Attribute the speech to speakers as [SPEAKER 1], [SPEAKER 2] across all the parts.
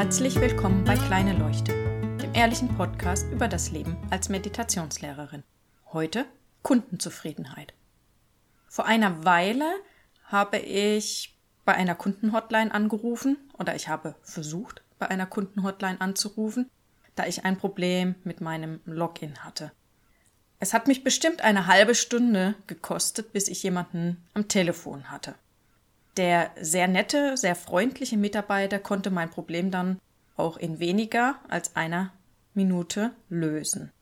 [SPEAKER 1] Herzlich willkommen bei Kleine Leuchte, dem ehrlichen Podcast über das Leben als Meditationslehrerin. Heute Kundenzufriedenheit. Vor einer Weile habe ich bei einer Kundenhotline angerufen oder ich habe versucht, bei einer Kundenhotline anzurufen, da ich ein Problem mit meinem Login hatte. Es hat mich bestimmt eine halbe Stunde gekostet, bis ich jemanden am Telefon hatte. Der sehr nette, sehr freundliche Mitarbeiter konnte mein Problem dann auch in weniger als einer Minute lösen.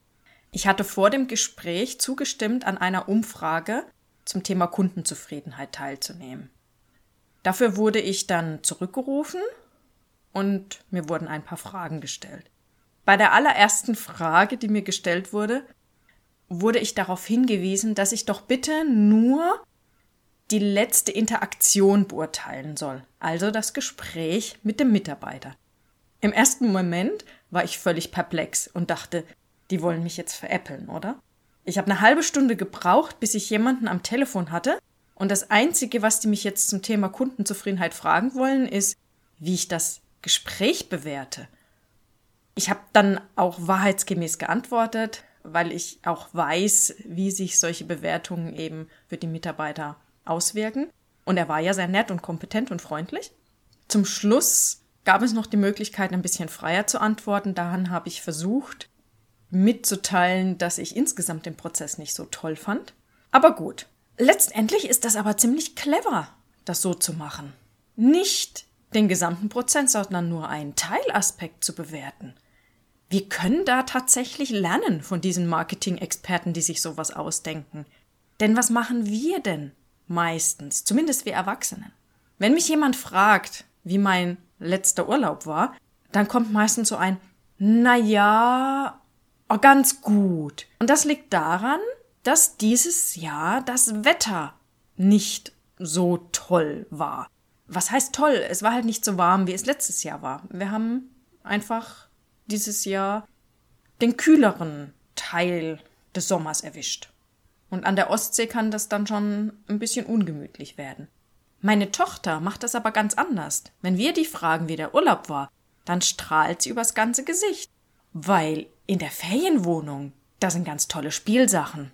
[SPEAKER 1] Ich hatte vor dem Gespräch zugestimmt, an einer Umfrage zum Thema Kundenzufriedenheit teilzunehmen. Dafür wurde ich dann zurückgerufen und mir wurden ein paar Fragen gestellt. Bei der allerersten Frage, die mir gestellt wurde, wurde ich darauf hingewiesen, dass ich doch bitte nur die letzte Interaktion beurteilen soll, also das Gespräch mit dem Mitarbeiter. Im ersten Moment war ich völlig perplex und dachte, die wollen mich jetzt veräppeln, oder? Ich habe eine halbe Stunde gebraucht, bis ich jemanden am Telefon hatte, und das Einzige, was die mich jetzt zum Thema Kundenzufriedenheit fragen wollen, ist, wie ich das Gespräch bewerte. Ich habe dann auch wahrheitsgemäß geantwortet, weil ich auch weiß, wie sich solche Bewertungen eben für die Mitarbeiter auswirken. Und er war ja sehr nett und kompetent und freundlich. Zum Schluss gab es noch die Möglichkeit, ein bisschen freier zu antworten. Daran habe ich versucht, mitzuteilen, dass ich insgesamt den Prozess nicht so toll fand. Aber gut. Letztendlich ist das aber ziemlich clever, das so zu machen. Nicht den gesamten Prozess, sondern nur einen Teilaspekt zu bewerten. Wir können da tatsächlich lernen von diesen Marketing-Experten, die sich sowas ausdenken. Denn was machen wir denn meistens, zumindest wir Erwachsenen? Wenn mich jemand fragt, wie mein letzter Urlaub war, dann kommt meistens so ein, na ja, oh, ganz gut. Und das liegt daran, dass dieses Jahr das Wetter nicht so toll war. Was heißt toll? Es war halt nicht so warm, wie es letztes Jahr war. Wir haben einfach dieses Jahr den kühleren Teil des Sommers erwischt. Und an der Ostsee kann das dann schon ein bisschen ungemütlich werden. Meine Tochter macht das aber ganz anders. Wenn wir die fragen, wie der Urlaub war, dann strahlt sie übers ganze Gesicht. Weil in der Ferienwohnung, da sind ganz tolle Spielsachen,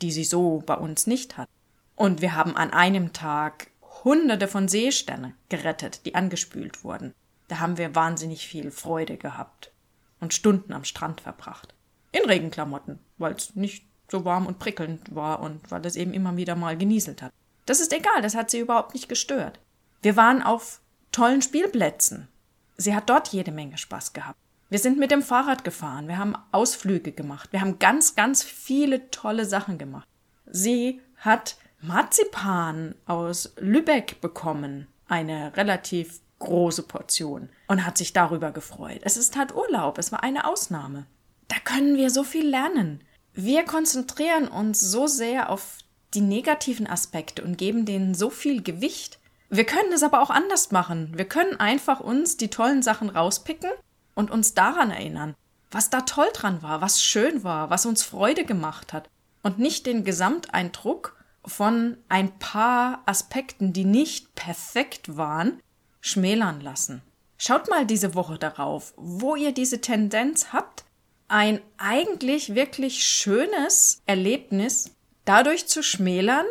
[SPEAKER 1] die sie so bei uns nicht hat. Und wir haben an einem Tag hunderte von Seesternen gerettet, die angespült wurden. Da haben wir wahnsinnig viel Freude gehabt und Stunden am Strand verbracht. In Regenklamotten, weil es nicht so warm und prickelnd war und weil es eben immer wieder mal genieselt hat. Das ist egal, das hat sie überhaupt nicht gestört. Wir waren auf tollen Spielplätzen. Sie hat dort jede Menge Spaß gehabt. Wir sind mit dem Fahrrad gefahren, wir haben Ausflüge gemacht, wir haben ganz, ganz viele tolle Sachen gemacht. Sie hat Marzipan aus Lübeck bekommen, eine relativ große Portion, und hat sich darüber gefreut. Es ist halt Urlaub, es war eine Ausnahme. Da können wir so viel lernen. Wir konzentrieren uns so sehr auf die negativen Aspekte und geben denen so viel Gewicht. Wir können es aber auch anders machen. Wir können einfach uns die tollen Sachen rauspicken und uns daran erinnern, was da toll dran war, was schön war, was uns Freude gemacht hat und nicht den Gesamteindruck von ein paar Aspekten, die nicht perfekt waren, schmälern lassen. Schaut mal diese Woche darauf, wo ihr diese Tendenz habt, ein eigentlich wirklich schönes Erlebnis dadurch zu schmälern,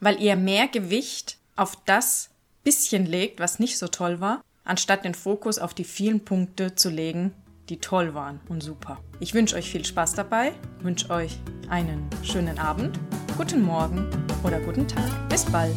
[SPEAKER 1] weil ihr mehr Gewicht auf das bisschen legt, was nicht so toll war, anstatt den Fokus auf die vielen Punkte zu legen, die toll waren und super. Ich wünsche euch viel Spaß dabei, wünsche euch einen schönen Abend, guten Morgen oder guten Tag. Bis bald.